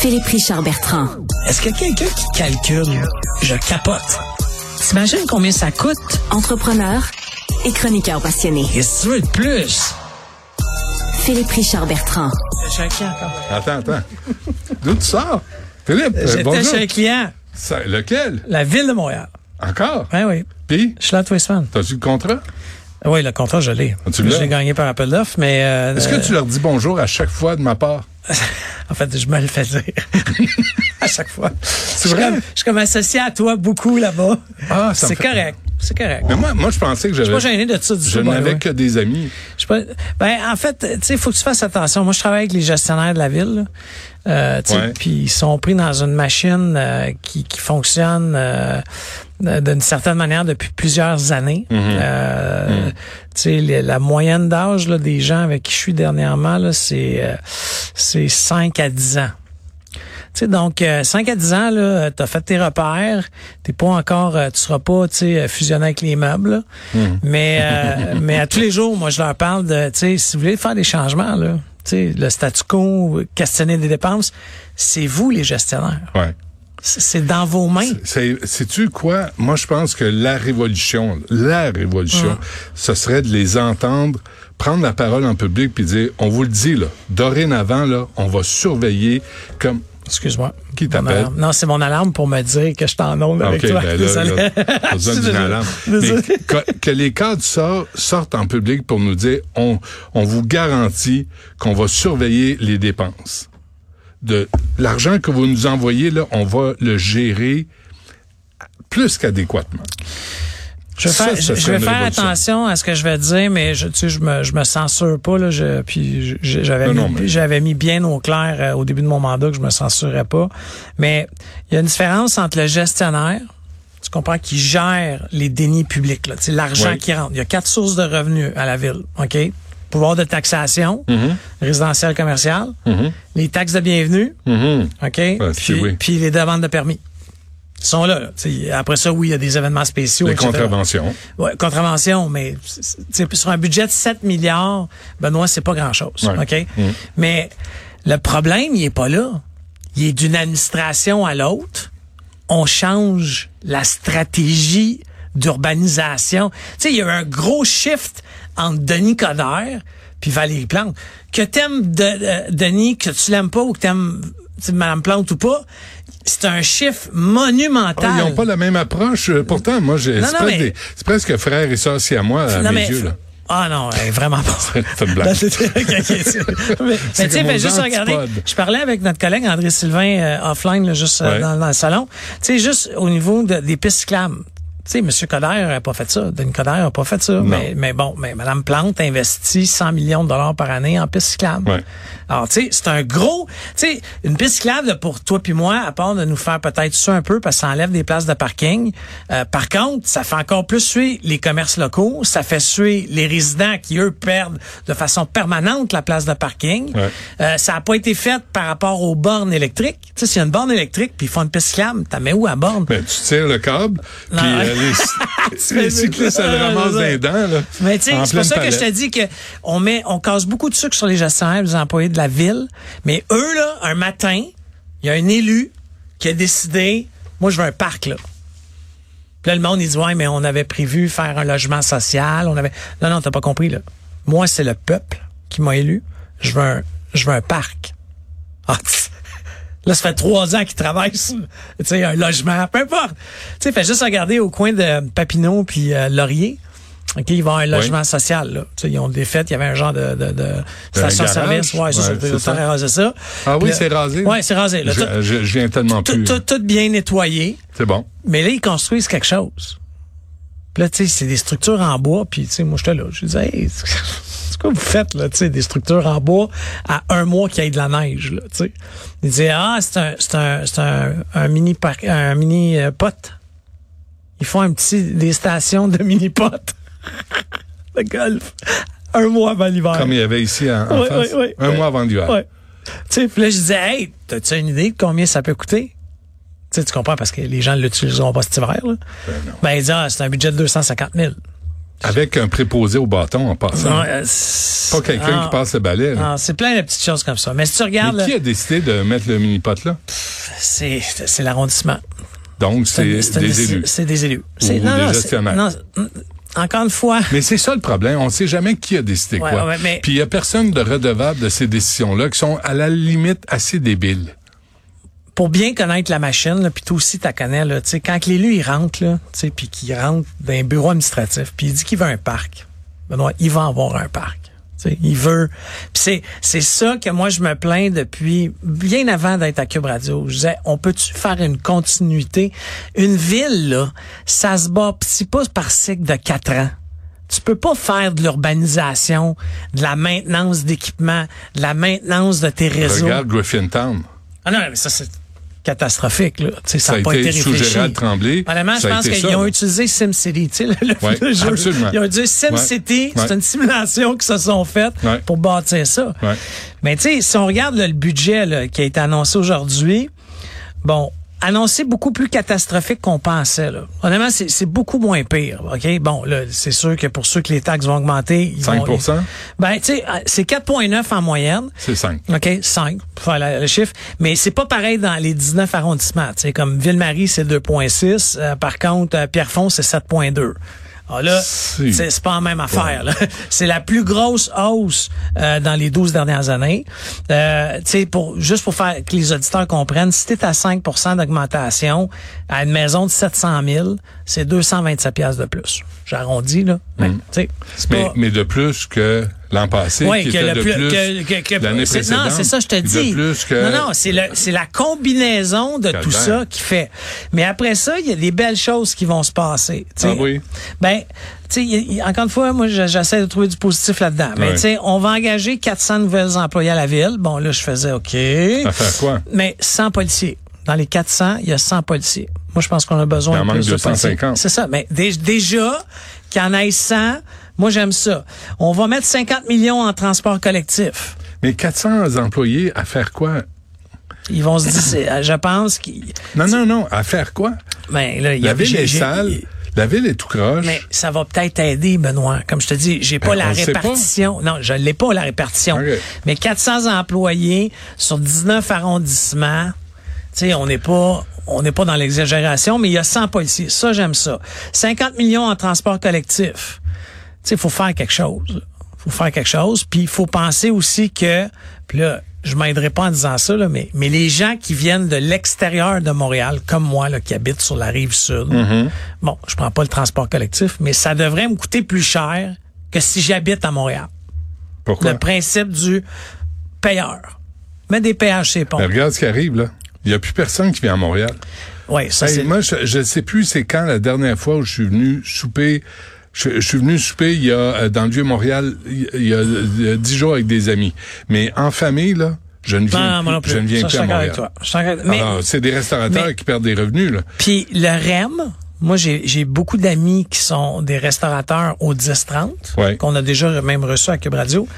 Philippe Richard Bertrand. Est-ce qu'il y a quelqu'un qui calcule? Je capote. T'imagines combien ça coûte? Entrepreneur et chroniqueur passionné. Qu'est-ce que tu veux de plus? Philippe Richard Bertrand. Chez un client. Attends, attends. D'où tu sors? Philippe, euh, J'étais bonjour. chez un client. Ça- lequel? La ville de Montréal. Encore? Oui, oui. Puis, Je suis là t'as-tu le contrat? Oui, le contrat, je l'ai. Ah, tu Je l'as? l'ai gagné par appel d'offres, mais... euh, Est-ce que tu leur dis bonjour à chaque fois de ma part? En fait, je me le fais dire. à chaque fois. Je suis vrai? comme- je suis comme associé à toi beaucoup là-bas. Ah, C'est correct. C'est correct. Mais moi, moi je pensais que Je suis pas j'avais. gêné de ça du Je n'avais que des amis. Je pas. Ben, en fait, tu sais, il faut que tu fasses attention. Moi, je travaille avec les gestionnaires de la ville. Euh, Ouais. Puis ils sont pris dans une machine euh, qui, qui fonctionne euh, d'une certaine manière depuis plusieurs années. Euh, Tu sais, les- la moyenne d'âge là, des gens avec qui je suis dernièrement, là, c'est euh, c'est 5 à 10 ans. Tu sais, donc, euh, 5 à 10 ans, là, t'as fait tes repères, t'es pas encore, euh, tu seras pas, tu sais, fusionné avec les meubles, là. mais, euh, mais à tous les jours, moi, je leur parle de, tu sais, si vous voulez faire des changements, là, tu sais, le statu quo, questionner des dépenses, c'est vous, les gestionnaires. Ouais. C'est dans vos mains. C'est- Sais-tu quoi? Moi, je pense que la révolution, la révolution, ce serait de les entendre prendre la parole en public puis dire, on vous le dit, là, dorénavant, là, on va surveiller comme... Excuse-moi. Qui t'appelle? Non, c'est mon alarme pour me dire que je t'en onde avec OK, toi. ben Désolé. là, Désolé. alarme. Mais que, que les cadres sortent, sortent en public pour nous dire, on, on vous garantit qu'on va surveiller les dépenses. De l'argent que vous nous envoyez, là, on va le gérer plus qu'adéquatement. Je vais faire, ça je- vais faire attention à ce que je vais dire, mais je, tu sais, je me, je me censure pas là. Je, puis j'avais mis, mais- mis bien au clair euh, au début de mon mandat que je me censurais pas. Mais il y a une différence entre le gestionnaire, tu comprends, qui gère les dénis publics, là, tu sais, l'argent Oui. qui rentre. Il y a quatre sources de revenus à la ville, ok? Pouvoir de taxation, Mm-hmm. résidentiel, commercial, les taxes de bienvenue, Mhm. OK? C'est puis, oui. puis les demandes de permis. Ils sont là. là. Après ça, oui, il y a des événements spéciaux. Les etc. contraventions. Ouais, contravention, mais sur un budget de 7 milliards, Benoît, c'est pas grand-chose. Ouais. OK? Mm. Mais le problème, il est pas là. Il est d'une administration à l'autre. On change la stratégie d'urbanisation. Tu sais, il y a eu un gros shift entre Denis Coderre puis Valérie Plante. Que t'aimes de, euh, Denis, que tu l'aimes pas ou que t'aimes Mme Plante ou pas, c'est un chiffre monumental. Ah, ils n'ont pas la même approche. Euh, Pourtant, moi, j'ai, c'est, presque mais- frère et sœur si à moi, à Non, mes mais- yeux. Là. Ah non, vraiment pas. C'est une blague. Mais tu sais, juste regarder. Je parlais avec notre collègue André Sylvain euh, offline, là, juste euh, dans, dans le salon. Tu sais, juste au niveau de- des pistes cyclables. Tu sais, M. Coderre n'a pas fait ça. Denis Coderre n'a pas fait ça. Mais, mais bon, mais Mme Plante investit 100 millions de dollars par année en pistes cyclables. Ouais. Alors, tu sais, c'est un gros... Tu sais, une piste cyclable, pour toi puis moi, à part de nous faire peut-être ça un peu, parce que ça enlève des places de parking, euh, par contre, ça fait encore plus suer les commerces locaux, ça fait suer les résidents qui, eux, perdent de façon permanente la place de parking. Ouais. Euh, ça n'a pas été fait par rapport aux bornes électriques. Tu sais, s'il y a une borne électrique, puis ils font une piste cyclable, t'as mets où à borne? Ben, tu tires le câble, puis les, les cyclistes, ça le Ah, dents. Là, Mais tu sais, c'est pour ça que je te dis que on met, on casse beaucoup de sucre sur les gestionnaires, les employés de la ville. Mais eux, là, un matin, il y a un élu qui a décidé, moi, je veux un parc, là. Puis là, le monde, il dit, ouais, mais on avait prévu faire un logement social. On avait, non, non, t'as pas compris, là. Moi, c'est le peuple qui m'a élu. Je veux un, je veux un parc. Ah. Là, ça fait trois ans qu'ils travaillent sur tu sais, un logement, peu importe. Tu sais, fais juste regarder au coin de Papineau puis euh, Laurier. OK, ils vont avoir un logement social. Là. Tu sais, ils ont des fêtes, il y avait un genre de, de, de station-service. Ouais, Ouais, ça. c'est ça. rasé ça. Ah oui, c'est rasé? Ouais, c'est rasé. Là, Je, tout, je, je viens tellement tout, plus. tout, tout bien nettoyé. C'est bon. Mais là, ils construisent quelque chose. Puis là, tu sais, c'est des structures en bois. Puis, tu sais, moi, j'étais là. Je disais, hey, quoi vous faites, là, tu sais, des structures en bois à un mois qu'il y ait de la neige, là, tu sais. Ils disaient, ah, c'est un, c'est un, c'est un, un mini parc, un mini euh, pot. Ils font un petit, des stations de mini pot. de golf. Un mois avant l'hiver. Comme il y avait ici en, face. un mois avant l'hiver. Ouais. Tu sais, puis là, je disais, hey, t'as-tu une idée de combien ça peut coûter? Tu sais, tu comprends parce que les gens ne l'utiliseront pas cet hiver, là. Ben non. Ben, il dit, ah, c'est un budget de 250 000. Avec un préposé au bâton en passant. Non, euh, Pas quelqu'un ah, qui passe le balai. là. ah, c'est plein de petites choses comme ça. Mais si tu regardes, Mais qui là, a décidé de mettre le mini-pot là? c'est c'est l'arrondissement. Donc, c'est des élus. C'est des élus. C'est- non, des non, gestionnaires. non, encore une fois, Mais c'est ça le problème. On ne sait jamais qui a décidé Ouais, quoi. ouais, mais- Puis il y a personne de redevable de ces décisions-là qui sont à la limite assez débiles. Pour bien connaître la machine, puis toi aussi, tu connais, là, quand l'élu, il rentre, là, puis qu'il rentre dans un bureau administratif, puis il dit qu'il veut un parc, Benoît, il va avoir un parc. Il veut. C'est ça que moi je me plains depuis bien avant d'être à Cube Radio. Je disais, on peut-tu faire une continuité? Une ville là, ça se bat c'est pas par cycle de quatre ans. Tu peux pas faire de l'urbanisation, de la maintenance d'équipements, de la maintenance de tes réseaux. Regarde Griffintown. Ah non, mais ça c'est catastrophique là. Ça n'a pas été été sous réfléchi. Gérald Tremblay. Honnêtement, je pense qu'ils ont utilisé SimCity, le, le- Ouais, le jeu. absolument. Ils ont utilisé SimCity, Ouais. c'est une simulation qu'ils se sont faites Ouais. pour bâtir ça. Mais tu sais, si on regarde là, le budget là, qui a été annoncé aujourd'hui, bon, annoncé beaucoup plus catastrophique qu'on pensait. Là. Honnêtement, c'est c'est beaucoup moins pire. Ok, bon, là, c'est sûr que pour ceux que les taxes vont augmenter, ils 5 vont, ben, tu sais, c'est 4,9 en moyenne. C'est 5. OK, 5, pour faire la- le chiffre. Mais c'est pas pareil dans les 19 arrondissements. Tu sais, comme Ville-Marie, c'est 2,6. Euh, par contre, euh, Pierrefonds, c'est 7,2. Ah là, c'est pas la même affaire. C'est la plus grosse hausse euh, dans les 12 dernières années. Euh, tu sais, pour juste pour faire que les auditeurs comprennent, si t'es à 5% d'augmentation à une maison de 700 000, c'est 227 pièces de plus. J'arrondis là. Mais, tu Mm. Mais, pas- mais de plus que l'an passé, oui, qui que était le plus, plus que, que, que- l'année c'est- précédente. Non, c'est ça, je te De dis. plus que... Non, non, c'est le, c'est la combinaison de tout ça qui fait. Mais après ça, il y a des belles choses qui vont se passer. tu sais. Ah oui? Ben, tu sais, il y a- encore une fois, moi, je- j'essaie de trouver du positif là-dedans. Mais sais, on va engager 400 nouvelles employés à la ville. Bon, là, je faisais OK. À faire quoi? Mais 100 policiers. Dans les 400, il y a 100 policiers. Moi, je pense qu'on a besoin Il en de manque plus de 250. policiers. C'est ça. Mais dé- déjà, qu'il y en ait 100, moi, j'aime ça. On va mettre 50 millions en transport collectif. Mais 400 employés à faire quoi? Ils vont se dire, c'est- je pense qu'ils... Non, non, non. À faire quoi? Ben, là, il y La a- ville est sale. La ville est tout croche. Mais ça va peut-être aider, Benoît. Comme je te dis, j'ai pas Ben, la pas. répartition. Non, je l'ai pas, la répartition. Mais 400 employés sur 19 arrondissements, tu sais, on n'est pas, on n'est pas dans l'exagération, mais il y a 100 policiers. Ça, j'aime ça. 50 millions en transport collectif. Tu sais, il faut faire quelque chose. faut faire quelque chose. Puis il faut penser aussi que, puis là, je m'aiderai pas en disant ça, là, mais, mais les gens qui viennent de l'extérieur de Montréal, comme moi, là, qui habite sur la rive sud, bon, je prends pas le transport collectif, mais ça devrait me coûter plus cher que si j'habite à Montréal. Pourquoi? Le principe du payeur. Mets des péages, Mais ponts. regarde ce qui arrive, là. Il n'y a plus personne qui vient à Montréal. Oui, ça Hey, c'est. moi, je ne sais plus c'est quand la dernière fois où je suis venu souper. Je, je suis venu souper il y a euh, dans le vieux Montréal il y a- dix jours avec des amis. Mais en famille là, je ne viens, Non, non, je ne viens plus à Montréal. c'est des restaurateurs mais- qui perdent des revenus là. puis le REM, moi j'ai j'ai beaucoup d'amis qui sont des restaurateurs au 10-30, Ouais. qu'on a déjà même reçu à Cube Radio,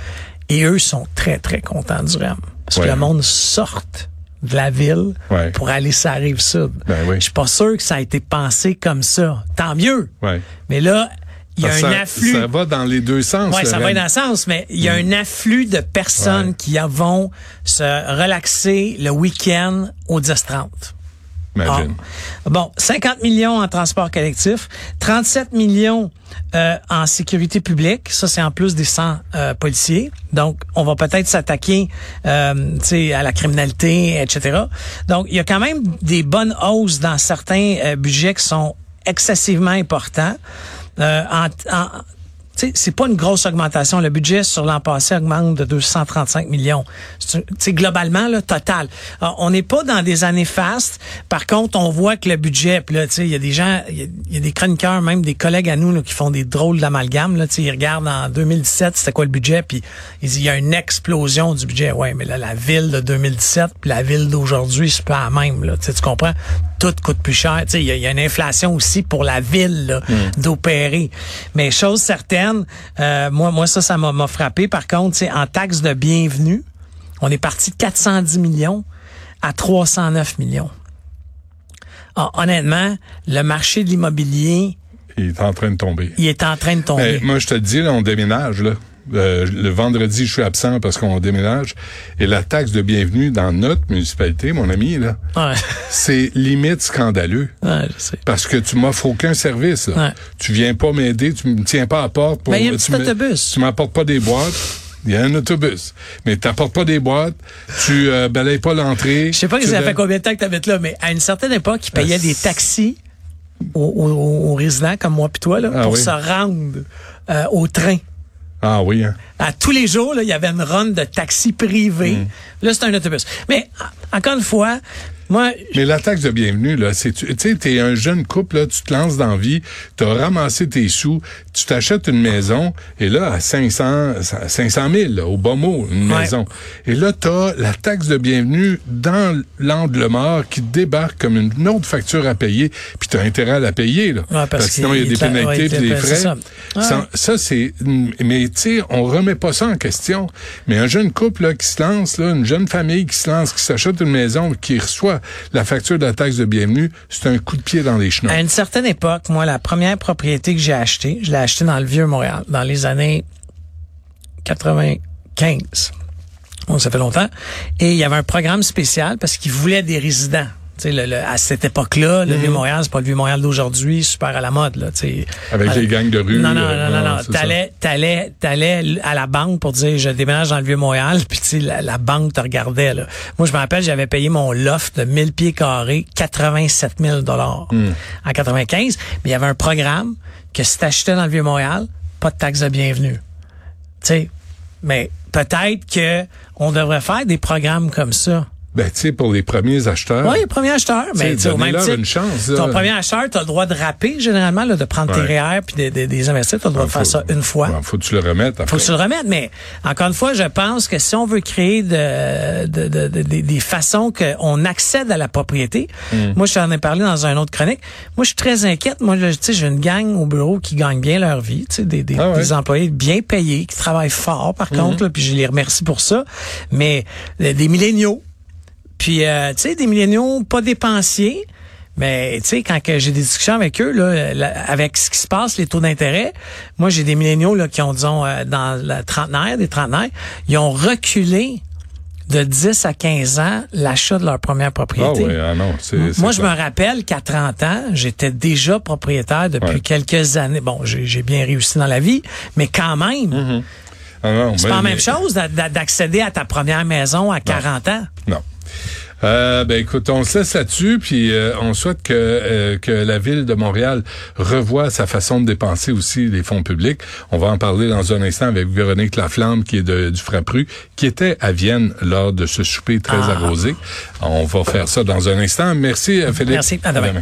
et eux sont très, très contents du REM. Parce Ouais. que le monde sorte de la ville Ouais. pour aller sur la rive sud. Ben oui. Je suis pas sûr que ça a été pensé comme ça. Tant mieux. Ouais. Mais là, il y a un afflux. Ça va dans les deux sens. Oui, ça va dans le sens, mais il y a un afflux de personnes Ouais. qui vont se relaxer le week-end au 10-30. Imagine. Ah. Bon, 50 millions en transport collectif, 37 millions euh, en sécurité publique. Ça, c'est en plus des 100 euh, policiers. Donc, on va peut-être s'attaquer euh, tu sais, à la criminalité, etc. Donc, il y a quand même des bonnes hausses dans certains euh, budgets qui sont excessivement importants. Euh, en, en- c'est pas une grosse augmentation. Le budget sur l'an passé augmente de 235 millions. C'est globalement, là, total. On n'est pas dans des années fastes. Par contre, on voit que le budget, puis là, il y a des gens, il y a- des chroniqueurs, même des collègues à nous, là, qui font des drôles d'amalgame. Là, ils regardent en 2017, c'était quoi le budget, puis il y a une explosion du budget. Ouais, mais là, la ville de 2017 puis la ville d'aujourd'hui, c'est pas la même. Là, tu comprends? Tout coûte plus cher. Il y, y a une inflation aussi pour la ville là, d'opérer. Mais chose certaine, euh, moi, moi ça, ça m'a frappé. Par contre, en taxes de bienvenue, on est parti de 410 millions à 309 millions. Ah, honnêtement, le marché de l'immobilier Il est en train de tomber. Il est en train de tomber. Ben, moi, je te dis, là, on déménage, là. Euh, le vendredi, je suis absent parce qu'on déménage. Et la taxe de bienvenue dans notre municipalité, mon ami, là, Ouais. c'est limite scandaleux. Ouais, je sais. Parce que tu m'offres aucun service. Là. Ouais. Tu viens pas m'aider, tu me tiens pas à la porte pour. Ben, il y a un tu autobus. Tu m'apportes pas des boîtes. Il y a un autobus. Mais t'apportes pas des boîtes, tu euh, balayes pas l'entrée. Je sais pas que tu ça fait combien de temps que tu habites là, mais à une certaine époque, ils payaient Ah, des taxis aux, aux- aux résidents comme moi puis toi là, Ah pour oui. se rendre euh, au train. Ah oui, hein. À tous les jours, là, il y avait une run de taxis privés. Mm. Là, c'est un autobus. Mais en- encore une fois, moi, Mais la taxe de bienvenue, là, c'est, tu sais, t'es un jeune couple, là, tu te lances dans la vie, t'as ramassé tes sous, tu t'achètes une maison, et là, à 500, 500 000, là, au bas mot, une Ouais. maison. Et là, t'as la taxe de bienvenue dans l'angle mort qui débarque comme une autre facture à payer, puis t'as intérêt à la payer, là. Ouais, parce que sinon, il y a des ouais, pénalités puis des frais. Ouais. Ça, ça, c'est, mais tu sais, on remet pas ça en question. Mais un jeune couple, là, qui se lance, là, une jeune famille qui se lance, qui s'achète une maison, qui reçoit la facture de la taxe de bienvenue, c'est un coup de pied dans les chenons. à une certaine époque, moi, la première propriété que j'ai achetée, je l'ai achetée dans le vieux Montréal, dans les années 95. Bon, ça fait longtemps. Et il y avait un programme spécial parce qu'ils voulaient des résidents. Tu sais, le- le- à cette époque-là, le Vieux-Montréal, c'est pas le Vieux-Montréal d'aujourd'hui, super à la mode. Là, tu sais. Avec Euh, les gangs de rue. Non, non, euh, non, non, non. T'allais, t'allais, t'allais à la banque pour dire je déménage dans le Vieux-Montréal, puis tu sais, la, la banque te regardait. Là. Moi, je me rappelle, j'avais payé mon loft de 1000 pieds carrés, 87 000 dollars en 95. Mais il y avait un programme que si t'achetais dans le Vieux-Montréal, pas de taxe de bienvenue. Tu sais, mais peut-être que on devrait faire des programmes comme ça. Ben, tu sais, pour les premiers acheteurs. Oui, premier acheteur. Mais tu sais, au même titre, une chance, là. ton premier acheteur, tu as le droit de rapper, généralement, là, de prendre Ouais. tes REER puis de, de- des investir. Tu as le droit de faire Faut- ça une fois. Ouais, faut que tu le remettes après. faut que tu le remettes, mais encore une fois, je pense que si on veut créer de, de- de- de- des- des façons qu'on accède à la propriété, Mm. moi, je t'en ai parlé dans une autre chronique, moi, je suis très inquiète. Moi, tu sais, j'ai une gang au bureau qui gagne bien leur vie, tu sais, des, des, Ah ouais. Des employés bien payés, qui travaillent fort, par contre, là, puis je les remercie pour ça, mais euh, des milléniaux, puis, euh, tu sais, des milléniaux pas dépensiers, mais tu sais, quand j'ai des discussions avec eux, là, avec ce qui se passe, les taux d'intérêt, moi j'ai des milléniaux là, qui ont, disons, euh, dans la trentenaire, des trentenaires, ils ont reculé de 10 à 15 ans l'achat de leur première Ah propriété. ouais, ah non, c'est, Moi, je me rappelle qu'à 30 ans, j'étais déjà propriétaire depuis Ouais. quelques années. Bon, j'ai bien réussi dans la vie, mais quand même, Ah non, c'est pas la même chose d'a- d'a- d'accéder à ta première maison à 40 ans. Non. Euh, ben écoute, on se laisse là-dessus, puis euh, on souhaite que euh, que la ville de Montréal revoie sa façon de dépenser aussi les fonds publics. On va en parler dans un instant avec Véronique Laflamme, qui est de, du Frappru, qui était à Vienne lors de ce souper très Ah. arrosé. On va faire ça dans un instant. Merci, euh, Philippe. Merci. À demain.